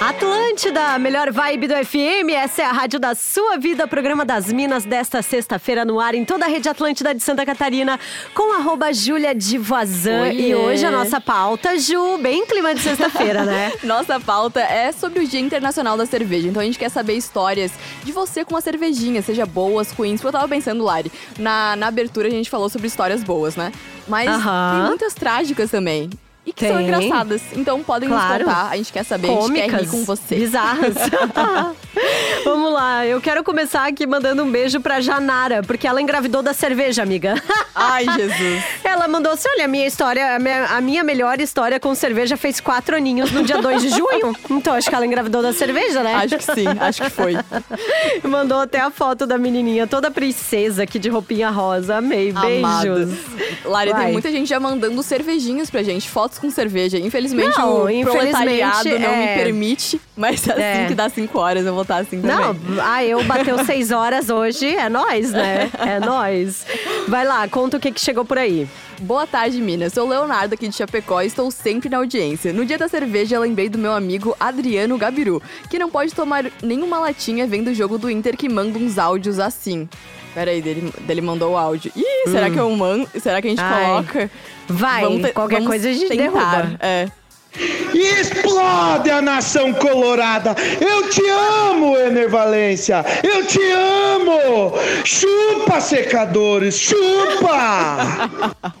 Atlântida, melhor vibe do FM. Essa é a rádio da sua vida, programa das Minas desta sexta-feira no ar em toda a rede Atlântida de Santa Catarina com arroba Júlia. E hoje a nossa pauta, Ju, bem clima de sexta-feira, né? nossa pauta é sobre o Dia Internacional da Cerveja. Então a gente quer saber histórias de você com uma cervejinha, seja boas, ruins. Eu tava pensando, Lari, na, na abertura a gente falou sobre histórias boas, né? Mas uh -huh. tem muitas trágicas também e que Tem. são engraçadas. Então podem claro. nos contar. A gente quer saber, Cômicas, a gente quer com você. Bizarras. Vamos lá, eu quero começar aqui mandando um beijo pra Janara, porque ela engravidou da cerveja, amiga. Ai, Jesus. Ela mandou assim: olha, a minha história, a minha, a minha melhor história com cerveja fez quatro aninhos no dia 2 de junho. Então acho que ela engravidou da cerveja, né? Acho que sim, acho que foi. Mandou até a foto da menininha, toda princesa aqui de roupinha rosa. Amei, beijos. Lari, tem muita gente já mandando cervejinhas pra gente, fotos com cerveja. Infelizmente, não, o infelizmente, proletariado é... não me é. permite, mas assim é. que dá cinco horas eu vou estar assim também. Não, ah, eu bateu seis horas hoje, é nós, né? É nós. Vai lá, conta o que, que chegou por aí. Boa tarde, Minas. Sou Leonardo aqui de Chapecó e estou sempre na audiência. No dia da cerveja, lembrei do meu amigo Adriano Gabiru, que não pode tomar nenhuma latinha vendo o jogo do Inter que manda uns áudios assim. Pera aí, dele, dele mandou o áudio. Ih, hum. será que eu mando? Será que a gente Ai. coloca? Vai, vamos qualquer vamos coisa a gente tentar. derruba. É. E explode a nação colorada! Eu te amo, Enervalência! Eu te amo! Chupa, secadores! Chupa!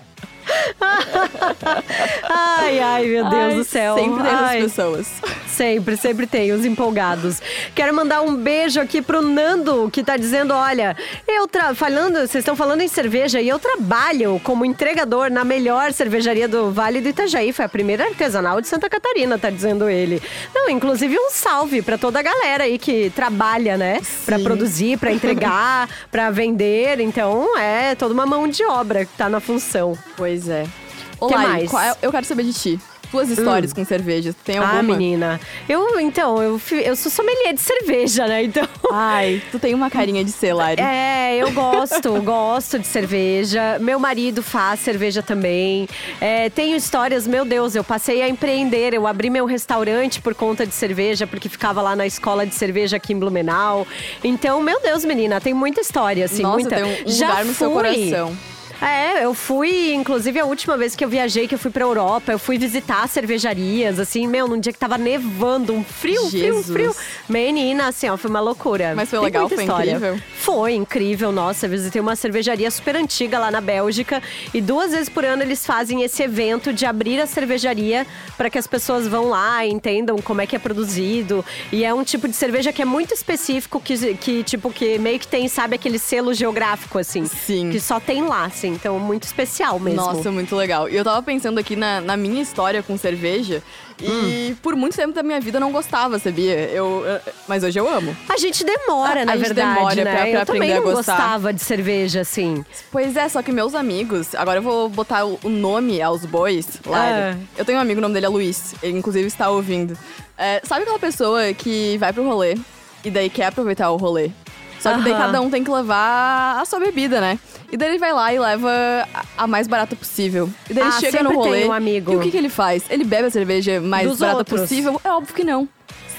ai, ai, meu Deus ai, do céu. Sempre tem ai. pessoas. Sempre, sempre tem os empolgados. Quero mandar um beijo aqui pro Nando, que tá dizendo: olha, eu tra... falando, vocês estão falando em cerveja e eu trabalho como entregador na melhor cervejaria do Vale do Itajaí. Foi a primeira artesanal de Santa Catarina, tá dizendo ele. Não, inclusive um salve para toda a galera aí que trabalha, né? Para produzir, para entregar, para vender. Então é toda uma mão de obra que tá na função. Pois é. Olá, que mais? Qual, é, eu quero saber de ti tuas histórias hum. com cerveja? Tem ah, alguma? Ah, menina. Eu, então, eu, eu sou sommelier de cerveja, né? Então. Ai, tu tem uma carinha de ser, Lari. É, eu gosto, gosto de cerveja. Meu marido faz cerveja também. É, tenho histórias, meu Deus, eu passei a empreender. Eu abri meu restaurante por conta de cerveja, porque ficava lá na escola de cerveja aqui em Blumenau. Então, meu Deus, menina, tem muita história, assim, Nossa, muita. Tem um Já lugar no fui. seu coração. É, eu fui, inclusive a última vez que eu viajei, que eu fui pra Europa, eu fui visitar cervejarias, assim, meu, num dia que tava nevando, um frio, Jesus. frio, frio. Menina, assim, ó, foi uma loucura. Mas foi Tem legal, foi história. incrível. Foi incrível, nossa, eu visitei uma cervejaria super antiga lá na Bélgica e duas vezes por ano eles fazem esse evento de abrir a cervejaria para que as pessoas vão lá e entendam como é que é produzido. E é um tipo de cerveja que é muito específico, que, que tipo, que meio que tem, sabe, aquele selo geográfico, assim. Sim. Que só tem lá, assim. Então, muito especial mesmo. Nossa, muito legal. E eu tava pensando aqui na, na minha história com cerveja. E hum. por muito tempo da minha vida eu não gostava, sabia? Eu, eu, mas hoje eu amo. A gente demora, a, na a verdade, gente demora né? pra, pra eu aprender a gostar. gostava de cerveja, assim. Pois é, só que meus amigos... Agora eu vou botar o, nome aos bois, lá. Ah. Eu tenho um amigo, o nome dele é Luiz. Ele, inclusive, está ouvindo. É, sabe aquela pessoa que vai pro rolê e daí quer aproveitar o rolê? Só que daí cada um tem que levar a sua bebida, né? E daí ele vai lá e leva a mais barata possível. E daí ele ah, chega no rolê. Um amigo. E o que, que ele faz? Ele bebe a cerveja mais Dos barata outros. possível? É óbvio que não.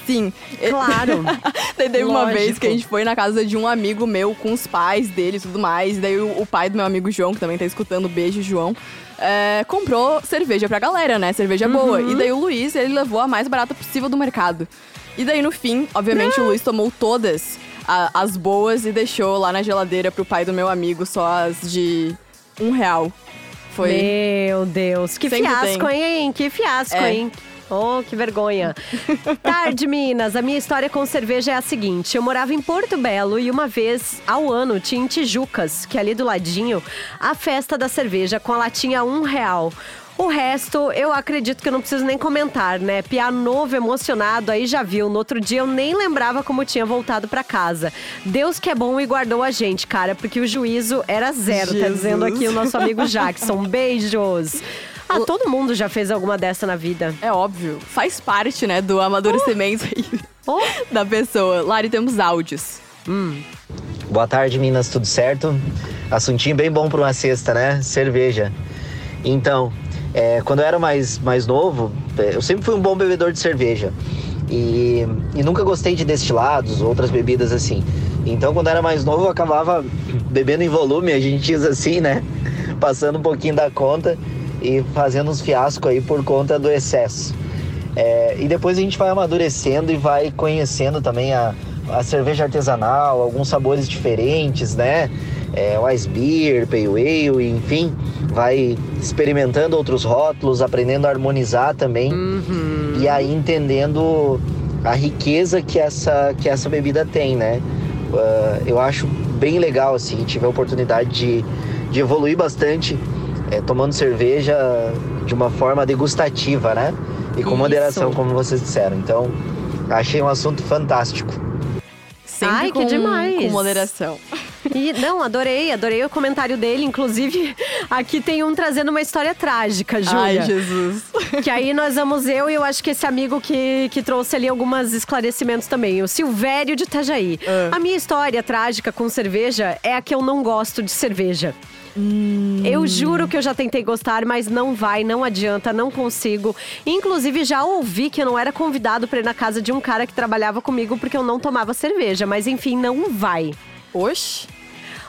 Sim. Claro. daí teve uma vez que a gente foi na casa de um amigo meu com os pais dele e tudo mais. E daí o, o pai do meu amigo João, que também tá escutando, beijo, João. É, comprou cerveja pra galera, né? Cerveja uhum. boa. E daí o Luiz, ele levou a mais barata possível do mercado. E daí no fim, obviamente, o Luiz tomou todas a, as boas e deixou lá na geladeira pro pai do meu amigo só as de um real. Foi. Meu Deus, que Sempre fiasco, tem. hein? Que fiasco, é. hein? Oh, que vergonha. Tarde, Minas. A minha história com cerveja é a seguinte: eu morava em Porto Belo e uma vez ao ano tinha em Tijucas, que é ali do ladinho, a festa da cerveja com a latinha um real. O resto, eu acredito que eu não preciso nem comentar, né? Piá novo, emocionado, aí já viu. No outro dia eu nem lembrava como tinha voltado para casa. Deus que é bom e guardou a gente, cara, porque o juízo era zero, Jesus. tá dizendo aqui o nosso amigo Jackson. Beijos. Ah, todo mundo já fez alguma dessa na vida. É óbvio. Faz parte, né, do amadurecimento oh. oh. da pessoa. Lari, temos áudios. Hum. Boa tarde, Minas, tudo certo? Assuntinho bem bom para uma cesta, né? Cerveja. Então, é, quando eu era mais, mais novo, é, eu sempre fui um bom bebedor de cerveja. E, e nunca gostei de destilados, outras bebidas assim. Então, quando eu era mais novo, eu acabava bebendo em volume, a gente diz assim, né? Passando um pouquinho da conta e fazendo uns fiascos aí por conta do excesso. É, e depois a gente vai amadurecendo e vai conhecendo também a, a cerveja artesanal, alguns sabores diferentes, né? É, Ice Beer, Pale Ale, enfim, vai experimentando outros rótulos, aprendendo a harmonizar também uhum. e aí entendendo a riqueza que essa, que essa bebida tem, né? Uh, eu acho bem legal, assim, tive a oportunidade de, de evoluir bastante é, tomando cerveja de uma forma degustativa, né? E com Isso. moderação, como vocês disseram. Então, achei um assunto fantástico. Sempre Ai, com, que demais! Com moderação. E, não, adorei, adorei o comentário dele. Inclusive, aqui tem um trazendo uma história trágica, Júlia. Ai, Jesus. Que aí nós vamos eu e eu acho que esse amigo que, que trouxe ali alguns esclarecimentos também. O Silvério de Itajaí. Uh. A minha história trágica com cerveja é a que eu não gosto de cerveja. Hum. Eu juro que eu já tentei gostar, mas não vai, não adianta, não consigo. Inclusive, já ouvi que eu não era convidado para ir na casa de um cara que trabalhava comigo porque eu não tomava cerveja. Mas enfim, não vai. Oxe.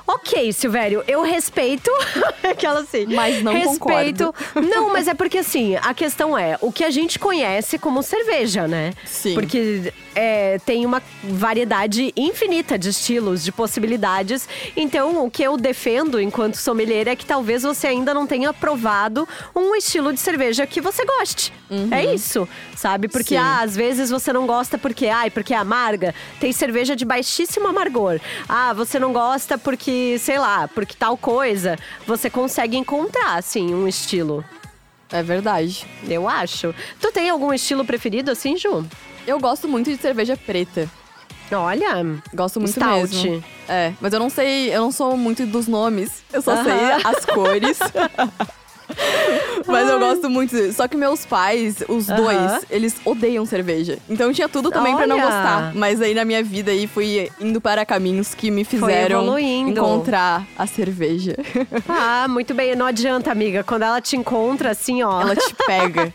Ok, Silvério, eu respeito aquela assim. Mas não respeito. Concordo. Não, mas é porque assim, a questão é o que a gente conhece como cerveja, né? Sim. Porque é, tem uma variedade infinita de estilos, de possibilidades. Então, o que eu defendo enquanto sommelier é que talvez você ainda não tenha provado um estilo de cerveja que você goste. Uhum. É isso, sabe? Porque ah, às vezes você não gosta porque, ai, porque é amarga. Tem cerveja de baixíssimo amargor. Ah, você não gosta porque sei lá, porque tal coisa, você consegue encontrar, assim, um estilo. É verdade. Eu acho. Tu tem algum estilo preferido, assim, Ju? Eu gosto muito de cerveja preta. Olha, gosto muito Stout. mesmo. É, mas eu não sei, eu não sou muito dos nomes. Eu só uh -huh. sei as cores. Mas eu gosto muito. Só que meus pais, os dois, eles odeiam cerveja. Então tinha tudo também para não gostar. Mas aí na minha vida aí fui indo para caminhos que me fizeram encontrar a cerveja. Ah, muito bem. Não adianta, amiga. Quando ela te encontra, assim, ó. Ela te pega.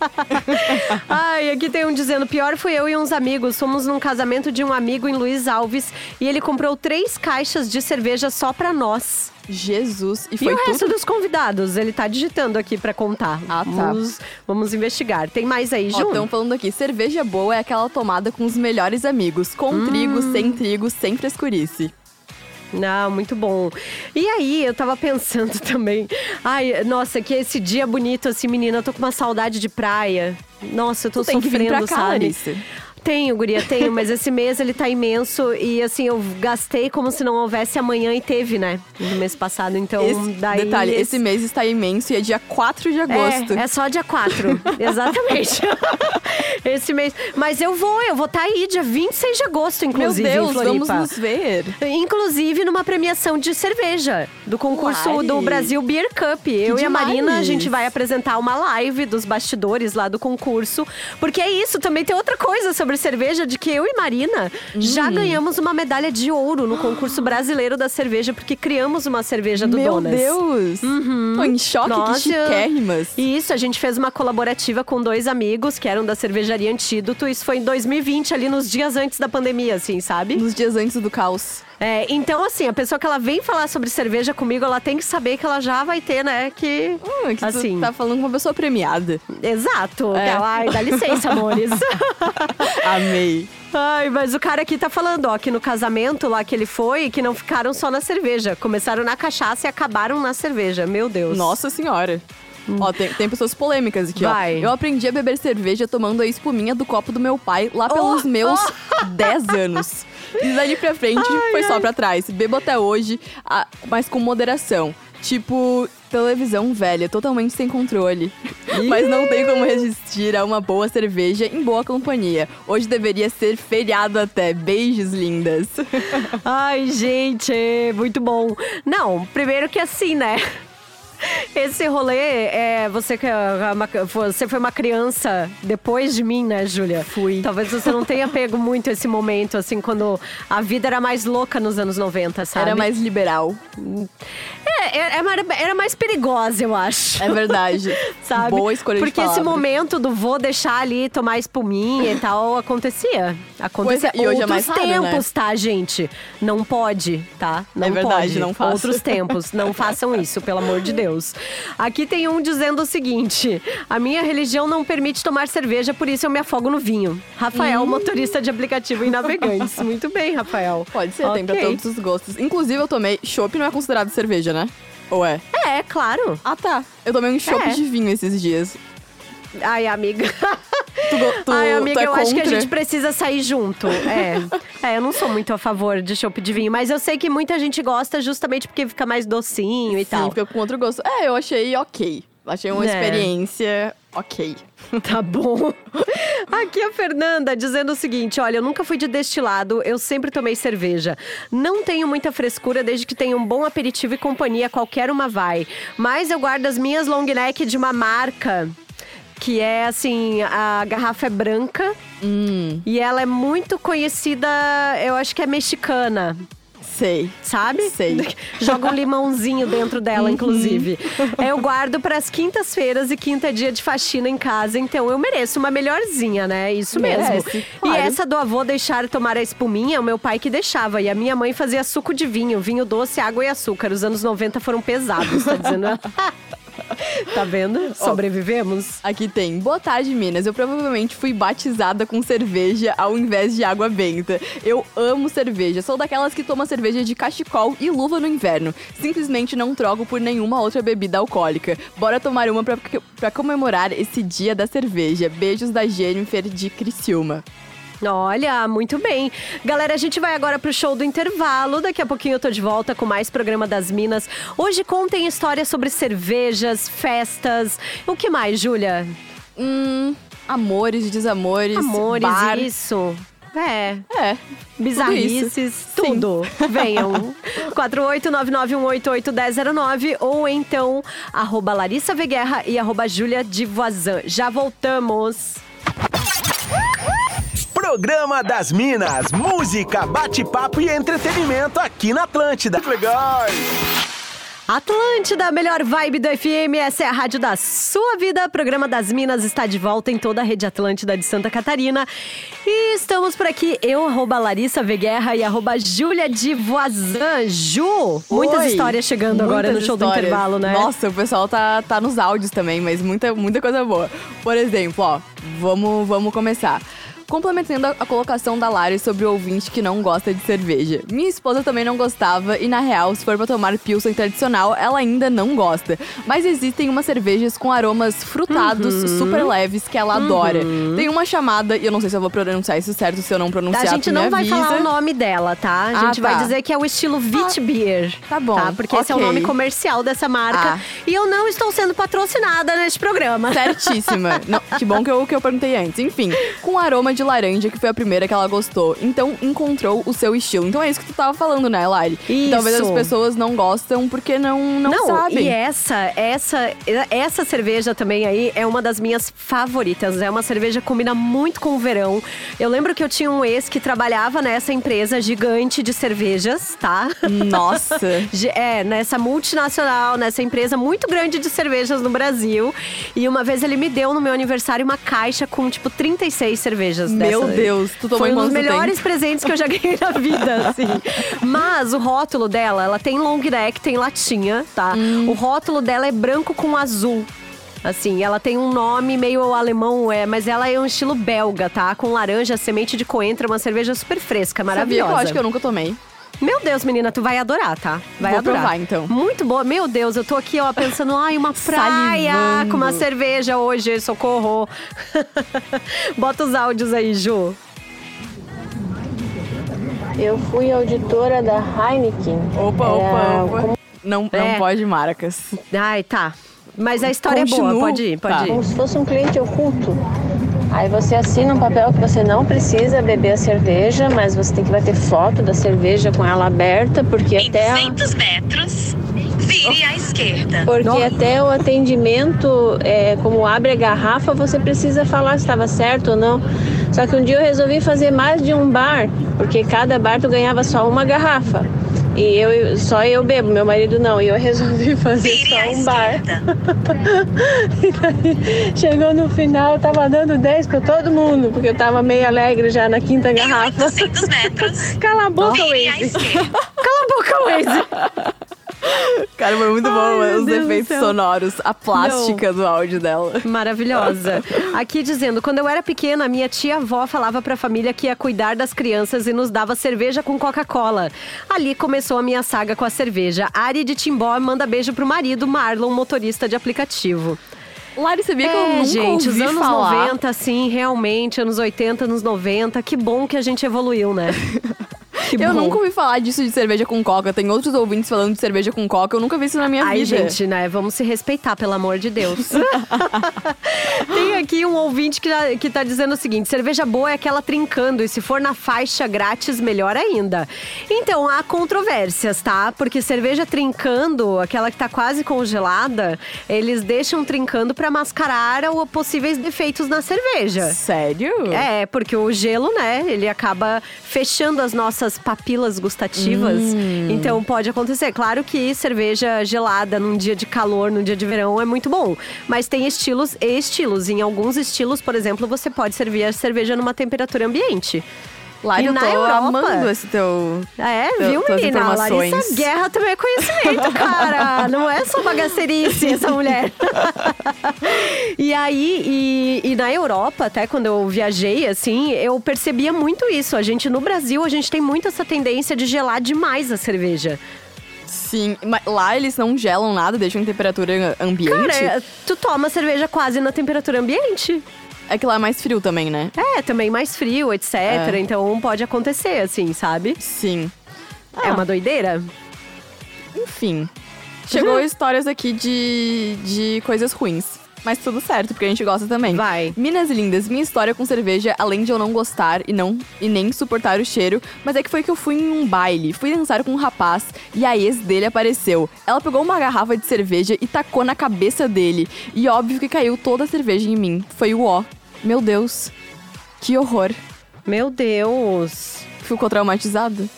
Ai, aqui tem um dizendo: pior fui eu e uns amigos. Fomos num casamento de um amigo em Luiz Alves e ele comprou três caixas de cerveja só pra nós. Jesus. E, foi e o tudo? resto dos convidados? Ele tá digitando aqui para contar. Ah, tá. Vamos, vamos investigar. Tem mais aí, Ju? Estão falando aqui, cerveja boa é aquela tomada com os melhores amigos. Com hum. trigo, sem trigo, sem frescurice. Não, muito bom. E aí, eu tava pensando também. Ai, nossa, que esse dia bonito, assim, menina. Eu tô com uma saudade de praia. Nossa, eu tô tu sofrendo, tem que vir pra cá, sabe? Tenho, guria, tenho, mas esse mês ele tá imenso e assim, eu gastei como se não houvesse amanhã e teve, né? No mês passado, então esse, daí… Detalhe, esse... esse mês está imenso e é dia 4 de agosto. É, é só dia 4, exatamente. esse mês. Mas eu vou, eu vou estar tá aí dia 26 de agosto, inclusive, Meu Deus, vamos nos ver. Inclusive numa premiação de cerveja, do concurso Uai. do Brasil Beer Cup. Que eu demais. e a Marina, a gente vai apresentar uma live dos bastidores lá do concurso. Porque é isso, também tem outra coisa sobre sobre cerveja de que eu e Marina hum. já ganhamos uma medalha de ouro no concurso brasileiro da cerveja, porque criamos uma cerveja do Meu Donas. Meu Deus! Uhum. Tô em choque, Nossa. que chiquérrimas. Isso, a gente fez uma colaborativa com dois amigos que eram da cervejaria Antídoto. Isso foi em 2020, ali nos dias antes da pandemia, assim, sabe? Nos dias antes do caos. É, então, assim, a pessoa que ela vem falar sobre cerveja comigo, ela tem que saber que ela já vai ter, né, que. Hum, que assim, tá falando com uma pessoa premiada. Exato. É. Ela, ai, dá licença, amores. Amei. Ai, mas o cara aqui tá falando, ó, que no casamento lá que ele foi, que não ficaram só na cerveja. Começaram na cachaça e acabaram na cerveja. Meu Deus. Nossa senhora. Hum. Ó, tem, tem pessoas polêmicas aqui, Vai. ó. Eu aprendi a beber cerveja tomando a espuminha do copo do meu pai lá pelos oh, meus oh. 10 anos. E dali pra frente ai, foi ai. só pra trás. Bebo até hoje, mas com moderação. Tipo, televisão velha, totalmente sem controle. Mas não tem como resistir a uma boa cerveja em boa companhia. Hoje deveria ser feriado até. Beijos, lindas. Ai, gente, muito bom. Não, primeiro que assim, né? Esse rolê, é, você, é você foi uma criança depois de mim, né, Júlia? Fui. Talvez você não tenha pego muito esse momento, assim, quando a vida era mais louca nos anos 90, sabe? Era mais liberal. É, é, é era mais perigosa, eu acho. É verdade. sabe? Boa escolha Porque de esse momento do vou deixar ali tomar espuminha e tal, acontecia. Acontecia. Pois é, e hoje é mais Outros raro, né? tempos, tá, gente? Não pode, tá? Não É verdade, pode. não faça. Outros tempos. Não façam isso, pelo amor de Deus. Aqui tem um dizendo o seguinte: a minha religião não permite tomar cerveja, por isso eu me afogo no vinho. Rafael, Hum. motorista de aplicativo em Navegantes. Muito bem, Rafael. Pode ser, tem pra todos os gostos. Inclusive, eu tomei. Chopp não é considerado cerveja, né? Ou é? É, claro. Ah, tá. Eu tomei um chopp É. de vinho esses dias. Ai, amiga. Tu, tu, Ai, amiga, é eu acho que a contra? gente precisa sair junto. É. é, eu não sou muito a favor de chopp de vinho, mas eu sei que muita gente gosta justamente porque fica mais docinho e Sim, tal. fica com outro gosto. É, eu achei ok. Achei uma É. experiência ok. Tá bom. Aqui a Fernanda dizendo o seguinte: olha, eu nunca fui de destilado, eu sempre tomei cerveja. Não tenho muita frescura desde que tenha um bom aperitivo e companhia, qualquer uma vai. Mas eu guardo as minhas long neck de uma marca. Que é assim, a garrafa é branca Hum, e ela é muito conhecida, eu acho que é mexicana. sei. Sabe? Sei. Joga um limãozinho dentro dela, inclusive. Eu guardo para as quintas-feiras e quinta é dia de faxina em casa, então eu mereço uma melhorzinha, né? Isso mesmo. Merece, E claro. essa do avô deixar tomar a espuminha, o meu pai que deixava. E a minha mãe fazia suco de vinho, vinho doce, água e açúcar. Os anos 90 foram pesados, tá dizendo? tá vendo? Sobrevivemos? Aqui tem. Boa tarde, Minas. Eu provavelmente fui batizada com cerveja ao invés de água benta. Eu amo cerveja. Sou daquelas que toma cerveja de cachecol e luva no inverno. Simplesmente não troco por nenhuma outra bebida alcoólica. Bora tomar uma pra, pra comemorar esse dia da cerveja. Beijos da Jennifer de Criciúma. Olha, muito bem. Galera, a gente vai agora pro show do intervalo. Daqui a pouquinho eu tô de volta com mais programa das Minas. Hoje contem histórias sobre cervejas, festas. O que mais, Júlia? Hum, amores, desamores, Amores, bar. isso. É, É, bizarrices, tudo. Venham. 48991881009 ou então arroba Larissa Veguerra e arroba Júlia de Voisin. Já voltamos. Programa das Minas, música, bate-papo e entretenimento aqui na Atlântida. Legal! Atlântida, a melhor vibe do FM, essa é a rádio da sua vida. O programa das Minas está de volta em toda a rede Atlântida de Santa Catarina. E estamos por aqui, eu, arroba Larissa Veguerra e arroba Júlia de Voisin. Ju, muitas Oi. histórias chegando agora no Muitas show do intervalo, né? Nossa, o pessoal tá, tá nos áudios também, mas muita, muita coisa boa. Por exemplo, ó, vamos, vamos começar. Complementando a, colocação da Lari sobre o ouvinte que não gosta de cerveja. Minha esposa também não gostava e, na real, se for pra tomar Pilsen tradicional, ela ainda não gosta. Mas existem umas cervejas com aromas frutados Uhum. super leves que ela adora. Tem uma chamada, e eu não sei se eu vou pronunciar isso certo, se eu não pronunciar, A gente não vai avisa. falar o nome dela, tá? A Ah, gente vai tá. dizer que é o estilo Witbier. tá bom, Tá? Porque esse é o nome comercial dessa marca. Ah. E eu não estou sendo patrocinada neste programa. Certíssima. Não, que bom que eu, que eu perguntei antes. Enfim, com aroma de laranja, que foi a primeira que ela gostou. Então, encontrou o seu estilo. Então, é isso que tu tava falando, né, Lari? Isso. Talvez as pessoas não gostam porque não, não, sabem. E essa, essa, essa cerveja também aí é uma das minhas favoritas. É uma cerveja que combina muito com o verão. Eu lembro que eu tinha um ex que trabalhava nessa empresa gigante de cervejas, tá? Nossa. É, nessa multinacional, nessa empresa muito grande de cervejas no Brasil. E uma vez ele me deu no meu aniversário uma caixa com, tipo, 36 cervejas Meu dessa. Deus, tu tomou Foi um dos melhores tempo? presentes que eu já ganhei na vida, assim. Mas o rótulo dela, ela tem long neck, tem latinha, tá? Hum. O rótulo dela é branco com azul. Assim, ela tem um nome meio alemão, é, mas ela é um estilo belga, tá? Com laranja, semente de coentro, uma cerveja super fresca, Sabia maravilhosa. que eu acho que eu nunca tomei. Meu Deus, menina, tu vai adorar, tá? Vai Vou adorar. provar, então. Muito boa. Meu Deus, eu tô aqui, ó, pensando, ai, uma praia Salivando. com uma cerveja hoje, socorro. Bota os áudios aí, Ju. Eu fui auditora da Heineken. Opa, Era opa, opa. Não, não É. pode marcas. Ai, tá. Mas a história é Continuo. boa, pode ir, pode Tá. ir. como se fosse um cliente oculto. Aí você assina um papel que você não precisa beber a cerveja, mas você tem que bater foto da cerveja com ela aberta, porque em até. 200 metros, vire à esquerda. Porque Nossa. até o atendimento, é, como abre a garrafa, você precisa falar se estava certo ou não. Só que um dia eu resolvi fazer mais de um bar, porque cada bar tu ganhava só uma garrafa. E eu, só eu bebo, meu marido não. E eu resolvi fazer Vire só um bar. E daí, chegou no final, eu tava dando 10 pra todo mundo, porque eu tava meio alegre já na quinta garrafa. 800 metros, Cala a boca, vire Waze. Cala a boca, Waze! Cara, foi muito Ai, bom meu os Deus efeitos céu. sonoros, a plástica do áudio dela. Maravilhosa. Aqui dizendo, quando eu era pequena, minha tia-avó falava pra família que ia cuidar das crianças e nos dava cerveja com Coca-Cola. Ali começou a minha saga com a cerveja. Ari de Timbó manda beijo pro marido, Marlon, motorista de aplicativo. Lari, sabia que eu É, nunca gente, os anos falar. 90, assim, realmente, anos 80, anos 90, que bom que a gente evoluiu, né? Eu nunca ouvi falar disso de cerveja com coca. Tem outros ouvintes falando de cerveja com coca. Eu nunca vi isso na minha Ai, vida. gente, né? Vamos se respeitar, pelo amor de Deus. Tem aqui um ouvinte que, tá- que tá dizendo o seguinte: cerveja boa é aquela trincando, e se for na faixa grátis, melhor ainda. Então, há controvérsias, tá? Porque cerveja trincando, aquela que tá quase congelada, eles deixam trincando pra mascarar possíveis defeitos na cerveja. Sério? É, porque o gelo, né, ele acaba fechando as nossas papilas gustativas. Então pode acontecer. Claro que cerveja gelada num dia de calor, num dia de verão é muito bom. Mas tem estilos e estilos. Em alguns estilos, por exemplo, você pode servir a cerveja numa temperatura ambiente. Lari, E eu na tô Europa? amando esse teu... É, Teu- viu, menina? Larissa Guerra também é conhecimento, cara. Não é só bagacerice essa mulher. e aí, e, e na Europa, até quando eu viajei, assim, eu percebia muito isso. A gente, no Brasil, a gente tem muito essa tendência de gelar demais a cerveja. Sim, mas lá eles não gelam nada, deixam em temperatura ambiente. Cara, tu toma cerveja quase na temperatura ambiente. É que lá é mais frio também, né? É, também mais frio, etc. É. Então pode acontecer, assim, sabe? Sim. É Ah. uma doideira. Enfim. Chegou histórias aqui de, de coisas ruins. Mas tudo certo, porque a gente gosta também. Vai. Minas lindas, minha história com cerveja, além de eu não gostar e não e nem suportar o cheiro, mas é que foi que eu fui em um baile, fui dançar com um rapaz e a ex dele apareceu. Ela pegou uma garrafa de cerveja e tacou na cabeça dele. E óbvio que caiu toda a cerveja em mim. Foi o ó. Meu Deus. Que horror. Meu Deus. Ficou traumatizado?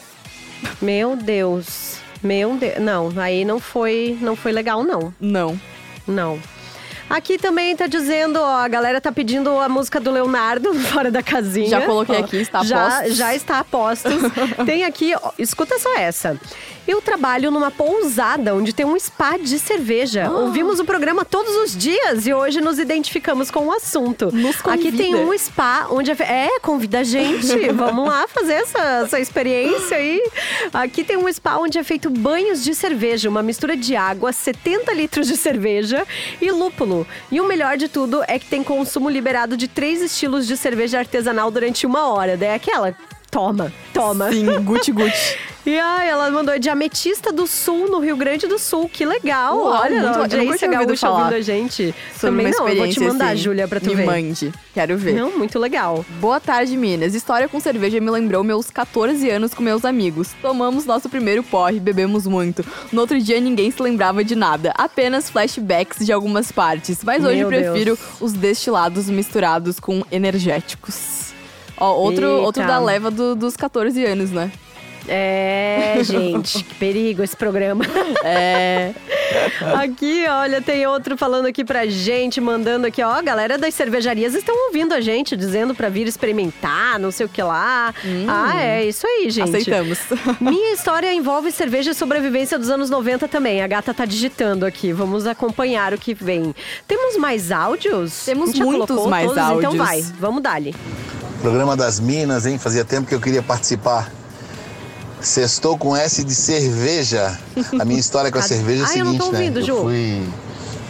Meu Deus. Meu Deus. Não, aí não foi, não foi legal, não. Não. Não. Aqui também tá dizendo, ó, a galera tá pedindo a música do Leonardo fora da casinha. Já coloquei aqui, está a já, postos. Já está a postos. tem aqui, ó, escuta só essa. Eu trabalho numa pousada onde tem um spa de cerveja. Ah. Ouvimos o programa todos os dias e hoje nos identificamos com o assunto. Nos Aqui tem convida. um spa onde... a É, convida a gente. Vamos lá fazer essa, essa experiência aí. Aqui tem um spa onde é feito banhos de cerveja. Uma mistura de água, 70 litros de cerveja e lúpulo. E o melhor de tudo é que tem consumo liberado de três estilos de cerveja artesanal durante uma hora. Daí é aquela... Toma, toma. Sim, guti-guti. E ai, ela mandou de Ametista do Sul, no Rio Grande do Sul. Que legal. Uau, Olha, muito- a eu nunca tinha ouvido gaúcha falar ouvindo a gente. Sobre Também não, eu vou te mandar, assim. Júlia, pra tu Me ver. mande. Quero ver. Não, muito legal. Boa tarde, Minas. História com cerveja me lembrou meus 14 anos com meus amigos. Tomamos nosso primeiro porre, bebemos muito. No outro dia ninguém se lembrava de nada, apenas flashbacks de algumas partes. Mas hoje Meu prefiro Deus. os destilados misturados com energéticos. Ó, outro, Eita. outro da leva do- dos 14 anos, né? É, gente, que perigo esse programa. É. Aqui, olha, tem outro falando aqui pra gente, mandando aqui, ó, a galera das cervejarias estão ouvindo a gente, dizendo pra vir experimentar, não sei o que lá. Ah, é isso aí, gente. Aceitamos. Minha história envolve cerveja e sobrevivência dos anos 90 também. A gata tá digitando aqui. Vamos acompanhar o que vem. Temos mais áudios? Temos muitos mais todos? Então áudios. vai, vamos dali. Programa das Minas, hein? Fazia tempo que eu queria participar. Sextou com S de cerveja. A minha história com a Ah, cerveja é a ah, eu não seguinte, tô ouvindo, né? Ju. Eu fui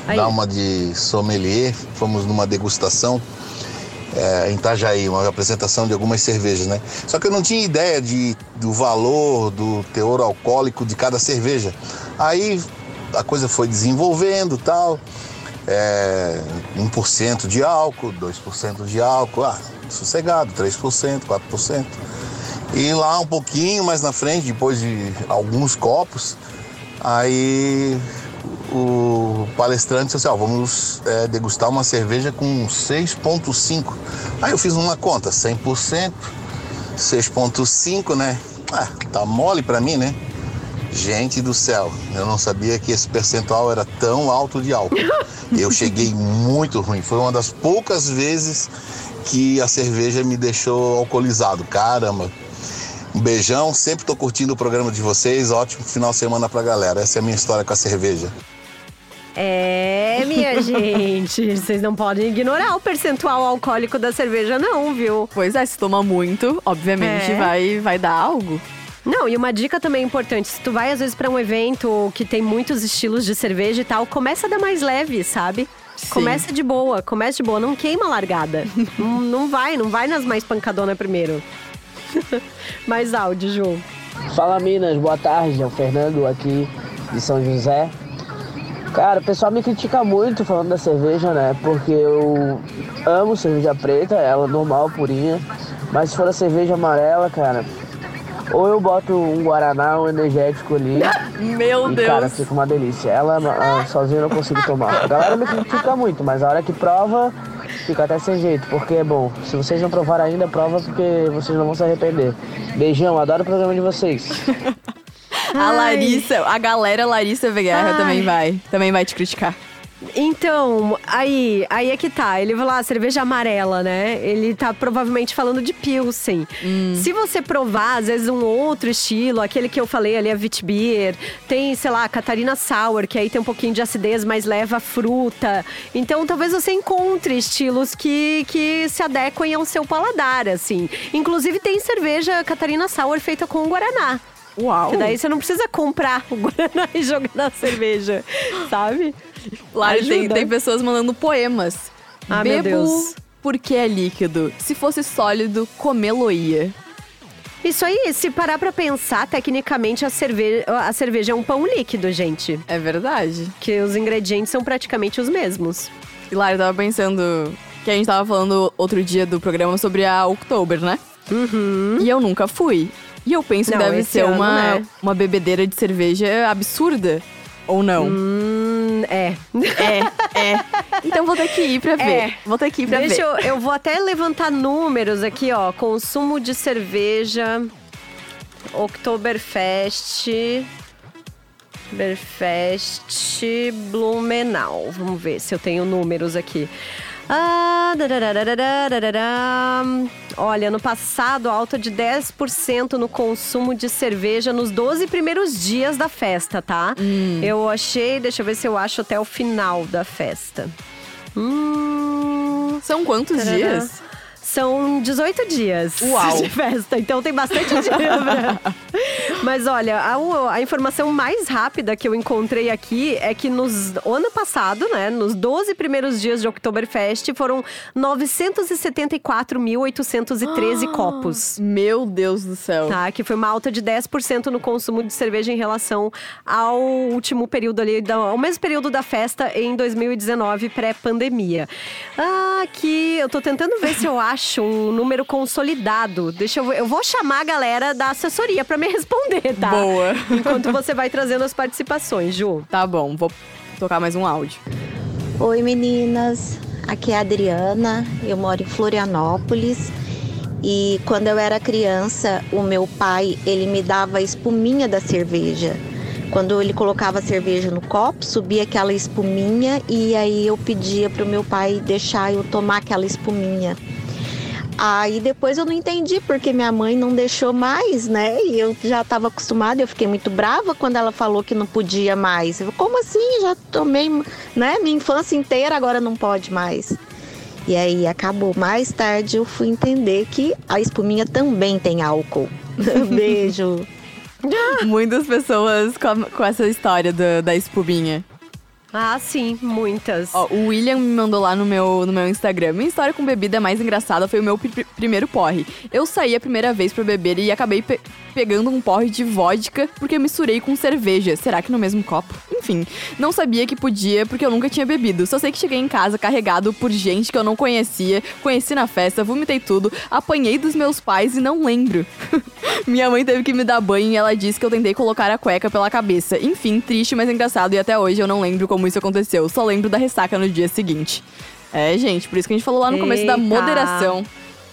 Aí. dar uma de sommelier, fomos numa degustação é, em Itajaí, uma apresentação de algumas cervejas, né? Só que eu não tinha ideia de, do valor, do teor alcoólico de cada cerveja. Aí a coisa foi desenvolvendo tal. é, 1% de álcool, 2% de álcool, ah, sossegado, 3%, 4%. E lá um pouquinho mais na frente, depois de alguns copos, aí o palestrante disse assim, ó, vamos é, degustar uma cerveja com 6,5. Aí eu fiz uma conta, 100%, 6,5, né? Ah, tá mole para mim, né? Gente do céu, eu não sabia que esse percentual era tão alto de álcool. Eu cheguei muito ruim. Foi uma das poucas vezes que a cerveja me deixou alcoolizado. Caramba. Um beijão, sempre tô curtindo o programa de vocês. Ótimo final de semana pra galera. Essa é a minha história com a cerveja. É, minha gente, vocês não podem ignorar o percentual alcoólico da cerveja, não, viu? Pois é, se toma muito, obviamente é. vai, vai dar algo. Não, e uma dica também importante: se tu vai às vezes para um evento que tem muitos estilos de cerveja e tal, começa a dar mais leve, sabe? Sim. Começa de boa, começa de boa, não queima a largada. não, não vai, não vai nas mais pancadonas primeiro. mais áudio, Ju. Fala Minas, boa tarde, é o Fernando aqui de São José. Cara, o pessoal me critica muito falando da cerveja, né? Porque eu amo cerveja preta, ela normal, purinha. Mas se for a cerveja amarela, cara, ou eu boto um Guaraná, um energético ali. Meu e, Deus. Cara, fica uma delícia. Ela a, sozinha eu não consigo tomar. A galera me critica muito, mas a hora que prova, fica até sem jeito. Porque é bom. Se vocês não provaram ainda, prova porque vocês não vão se arrepender. Beijão, adoro o programa de vocês. a Larissa, a galera Larissa Veguerra também vai. Também vai te criticar. Então, aí, aí é que tá. Ele falou, ah, cerveja amarela, né? Ele tá provavelmente falando de Pilsen. Hum. Se você provar, às vezes, um outro estilo, aquele que eu falei ali, a Witbier, tem, sei lá, a Catarina Sour, que aí tem um pouquinho de acidez, mas leva fruta. Então, talvez você encontre estilos que, que se adequem ao seu paladar, assim. Inclusive, tem cerveja Catarina Sour feita com Guaraná. Uau! Que daí você não precisa comprar o Guaraná e jogar na cerveja, sabe? Lá tem, tem pessoas mandando poemas. Ah, Bebo porque é líquido. Se fosse sólido, comê-lo-ia. Isso aí, se parar pra pensar, tecnicamente a cerveja, a cerveja é um pão líquido, gente. É verdade. Que os ingredientes são praticamente os mesmos. E lá, eu tava pensando que a gente tava falando outro dia do programa sobre a Oktober, né? Uhum. E eu nunca fui. E eu penso Não, que deve ser ano, uma, né? uma bebedeira de cerveja absurda. Ou não? Hum, é. É, é. Então vou ter que ir pra ver. É. Vou ter que ir pra Deixa ver. eu, eu vou até levantar números aqui, ó. Consumo de cerveja, Oktoberfest, Oktoberfest, Blumenau. Vamos ver se eu tenho números aqui. Ah. Olha, no passado, alta de 10% no consumo de cerveja nos 12 primeiros dias da festa, tá? Eu achei, deixa eu ver se eu acho até o final da festa. Hum, São quantos tarará. dias? São 18 dias Uau. de festa, então tem bastante dia. pra- Mas olha, a, a informação mais rápida que eu encontrei aqui é que nos ano passado, né, nos 12 primeiros dias de Oktoberfest, foram 974.813 copos. Meu Deus do céu. Tá, que foi uma alta de 10% no consumo de cerveja em relação ao último período ali, ao mesmo período da festa em 2019, pré-pandemia. Ah, aqui eu tô tentando ver se eu acho um número consolidado. Deixa eu eu vou chamar a galera da assessoria pra me responder, tá? Boa. Enquanto você vai trazendo as participações, Ju. Tá bom, vou tocar mais um áudio. Oi meninas, aqui é a Adriana, eu moro em Florianópolis e quando eu era criança, o meu pai, ele me dava a espuminha da cerveja. Quando ele colocava a cerveja no copo, subia aquela espuminha e aí eu pedia pro meu pai deixar eu tomar aquela espuminha. Aí depois eu não entendi porque minha mãe não deixou mais, né? E eu já estava acostumada, eu fiquei muito brava quando ela falou que não podia mais. Eu, como assim? Já tomei, né? Minha infância inteira agora não pode mais. E aí acabou. Mais tarde eu fui entender que a espuminha também tem álcool. Beijo. Muitas pessoas com, com essa história do- da espuminha. Ah, sim, muitas. Ó, o William me mandou lá no meu, no meu Instagram. Minha história com bebida mais engraçada foi o meu pri- primeiro porre. Eu saí a primeira vez pra beber e acabei pe- pegando um porre de vodka porque eu misturei com cerveja. Será que no mesmo copo? Enfim, não sabia que podia porque eu nunca tinha bebido. Só sei que cheguei em casa carregado por gente que eu não conhecia, conheci na festa, vomitei tudo, apanhei dos meus pais e não lembro. Minha mãe teve que me dar banho e ela disse que eu tentei colocar a cueca pela cabeça. Enfim, triste, mas engraçado e até hoje eu não lembro como isso aconteceu. Só lembro da ressaca no dia seguinte. É, gente, por isso que a gente falou lá no começo da moderação.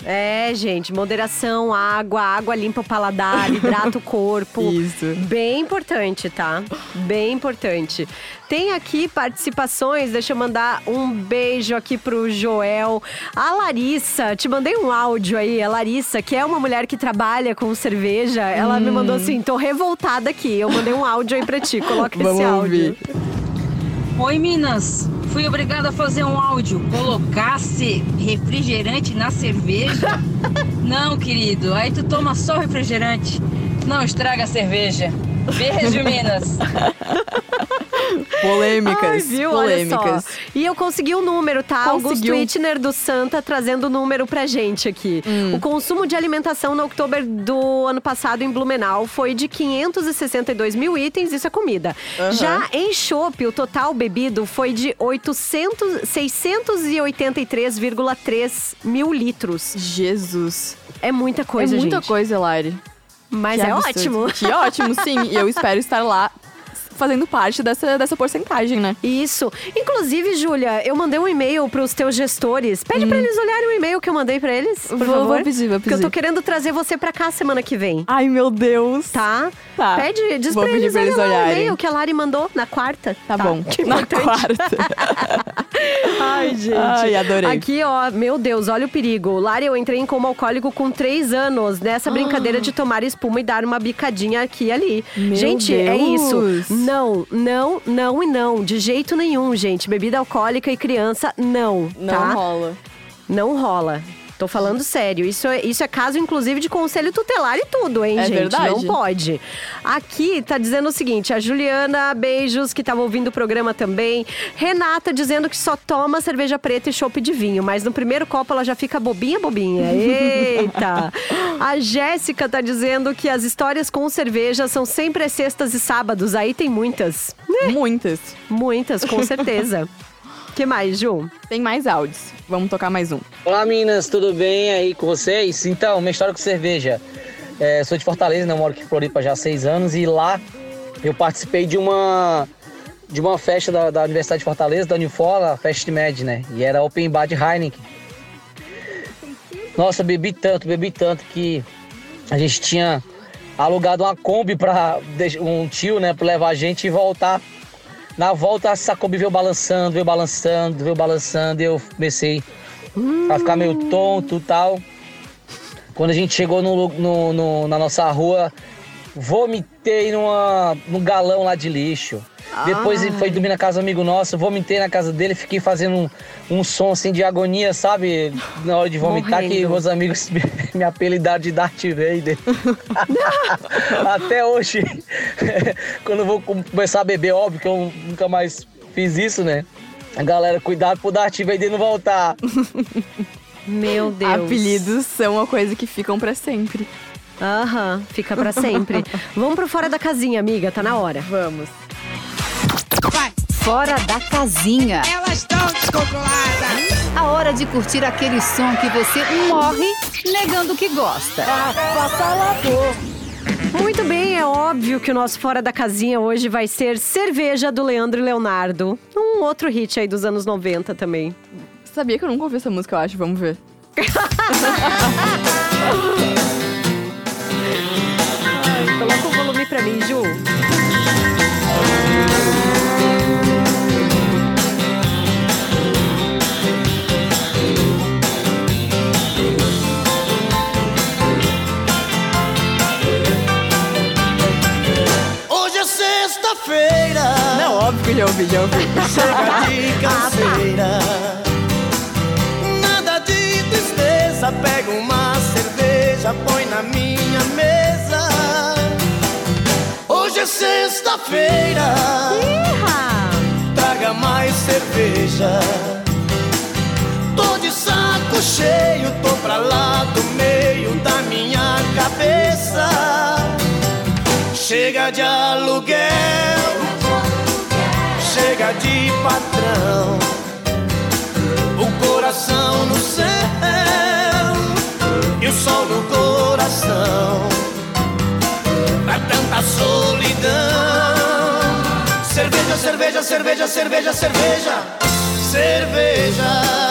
É, gente, moderação, água, água limpa o paladar, hidrata o corpo. Isso. Bem importante, tá? Bem importante. Tem aqui participações, deixa eu mandar um beijo aqui pro Joel. A Larissa, te mandei um áudio aí, a Larissa, que é uma mulher que trabalha com cerveja, ela hum. me mandou assim, tô revoltada aqui. Eu mandei um áudio aí pra ti, coloca esse áudio. Ouvir. Oi, Minas. Fui obrigada a fazer um áudio. Colocasse refrigerante na cerveja? Não, querido. Aí tu toma só refrigerante. Não estraga a cerveja. Beijo, Minas. Polêmicas. Ai, viu? Polêmicas. E eu consegui o um número, tá? Conseguiu. Augusto Whitner do Santa trazendo o número pra gente aqui. Hum. O consumo de alimentação no outubro do ano passado em Blumenau foi de 562 mil itens, isso é comida. Uhum. Já em Chopp, o total bebido foi de 683,3 mil litros. Jesus. É muita coisa, É muita gente. coisa, Lari. Mas que é absurdo. ótimo. Que ótimo, sim. E eu espero estar lá fazendo parte dessa, dessa porcentagem, né? Isso. Inclusive, Júlia, eu mandei um e-mail pros teus gestores. Pede hum. pra eles olharem o e-mail que eu mandei pra eles, por vou, favor. Vou pedir, vou pedir. Porque eu tô querendo trazer você pra cá semana que vem. Ai, meu Deus. Tá? Tá. Pede, diz pra eles, pra eles olharem. o e-mail que a Lari mandou na quarta. Tá, tá. bom. Que na quarta. Ai, gente. Ai, adorei. Aqui, ó, meu Deus, olha o perigo. Lari, eu entrei em coma alcoólico com três anos, nessa brincadeira de tomar espuma e dar uma bicadinha aqui e ali. Meu gente, Deus. é isso. Não, não não, e não. De jeito nenhum, gente. Bebida alcoólica e criança, não. Não tá? rola. Não rola. Tô falando sério. Isso é, isso é caso, inclusive, de conselho tutelar e tudo, hein, é gente? Verdade. Não pode. Aqui tá dizendo o seguinte: a Juliana, beijos, que tava ouvindo o programa também. Renata dizendo que só toma cerveja preta e chopp de vinho, mas no primeiro copo ela já fica bobinha, bobinha. Eita! a Jéssica tá dizendo que as histórias com cerveja são sempre sextas e sábados. Aí tem muitas. Muitas. Muitas, com certeza que mais, Ju? Tem mais áudios. Vamos tocar mais um. Olá, meninas, tudo bem aí com vocês? Então, minha história com cerveja. É, sou de Fortaleza, né? Eu moro aqui em Floripa já há seis anos e lá eu participei de uma de uma festa da, da Universidade de Fortaleza, da Unifola, Fest Med, né? E era Open Bar de Heineken. Nossa, bebi tanto, bebi tanto que a gente tinha alugado uma Kombi para um tio, né, para levar a gente e voltar na volta, a Kombi veio balançando, veio balançando, veio balançando, e eu comecei hum. a ficar meio tonto e tal. Quando a gente chegou no, no, no, na nossa rua, vomitei numa, num galão lá de lixo. Depois ele foi dormir na casa do amigo nosso, vomitei na casa dele, fiquei fazendo um, um som assim de agonia, sabe? Na hora de vomitar, Morrendo. que meus amigos me, me apelidaram de Darth Vader. Até hoje, quando eu vou começar a beber, óbvio que eu nunca mais fiz isso, né? A galera, cuidado pro Darth Vader não voltar. Meu Deus. Apelidos são uma coisa que ficam para sempre. Aham, fica para sempre. Vamos pro fora da casinha, amiga, tá na hora. Vamos. Vai. Fora da casinha. Elas estão descontroladas. A hora de curtir aquele som que você morre negando que gosta. Avassalador. Muito bem, é óbvio que o nosso Fora da Casinha hoje vai ser Cerveja do Leandro e Leonardo. Um outro hit aí dos anos 90 também. Sabia que eu nunca ouvi essa música, eu acho. Vamos ver. mim, Ju. feira Não, óbvio que já ouvi, já ouvi. Chega de canseira. Nada de tristeza. Pega uma cerveja, põe na minha mesa. Sexta-feira. Traga mais cerveja. Tô de saco cheio, tô pra lá do meio da minha cabeça. aluguel. Chega de patrão, o coração no céu e o sol no coração. Tanta solidão. Cerveja, cerveja, cerveja, cerveja, cerveja, cerveja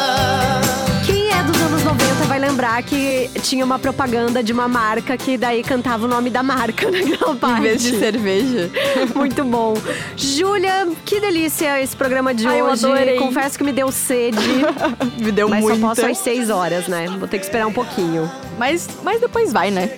vai lembrar que tinha uma propaganda de uma marca que daí cantava o nome da marca naquela parte. Em vez de cerveja. Muito bom. Júlia, que delícia esse programa de Ai, hoje. Eu adorei. Confesso que me deu sede. me deu mas muita. Mas só posso às seis horas, né? Vou ter que esperar um pouquinho. Mas, mas depois vai, né?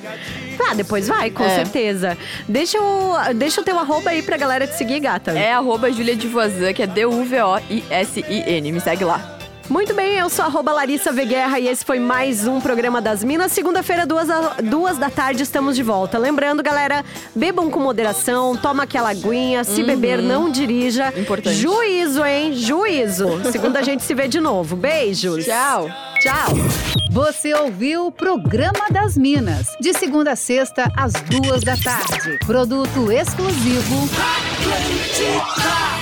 Ah, depois vai, com é. certeza. Deixa o, deixa o teu arroba aí pra galera te seguir, gata. É arroba Julia Divozan, que é D-U-V-O-I-S-I-N. Me segue lá. Muito bem, eu sou a Larissa Veguerra e esse foi mais um programa das Minas. Segunda-feira, duas, duas da tarde, estamos de volta. Lembrando, galera, bebam com moderação, toma aquela aguinha, se uhum. beber, não dirija. Importante. Juízo, hein? Juízo. Segunda a gente se vê de novo. Beijos. Tchau. Tchau. Você ouviu o Programa das Minas, de segunda a sexta, às duas da tarde. Produto exclusivo. Atlântica.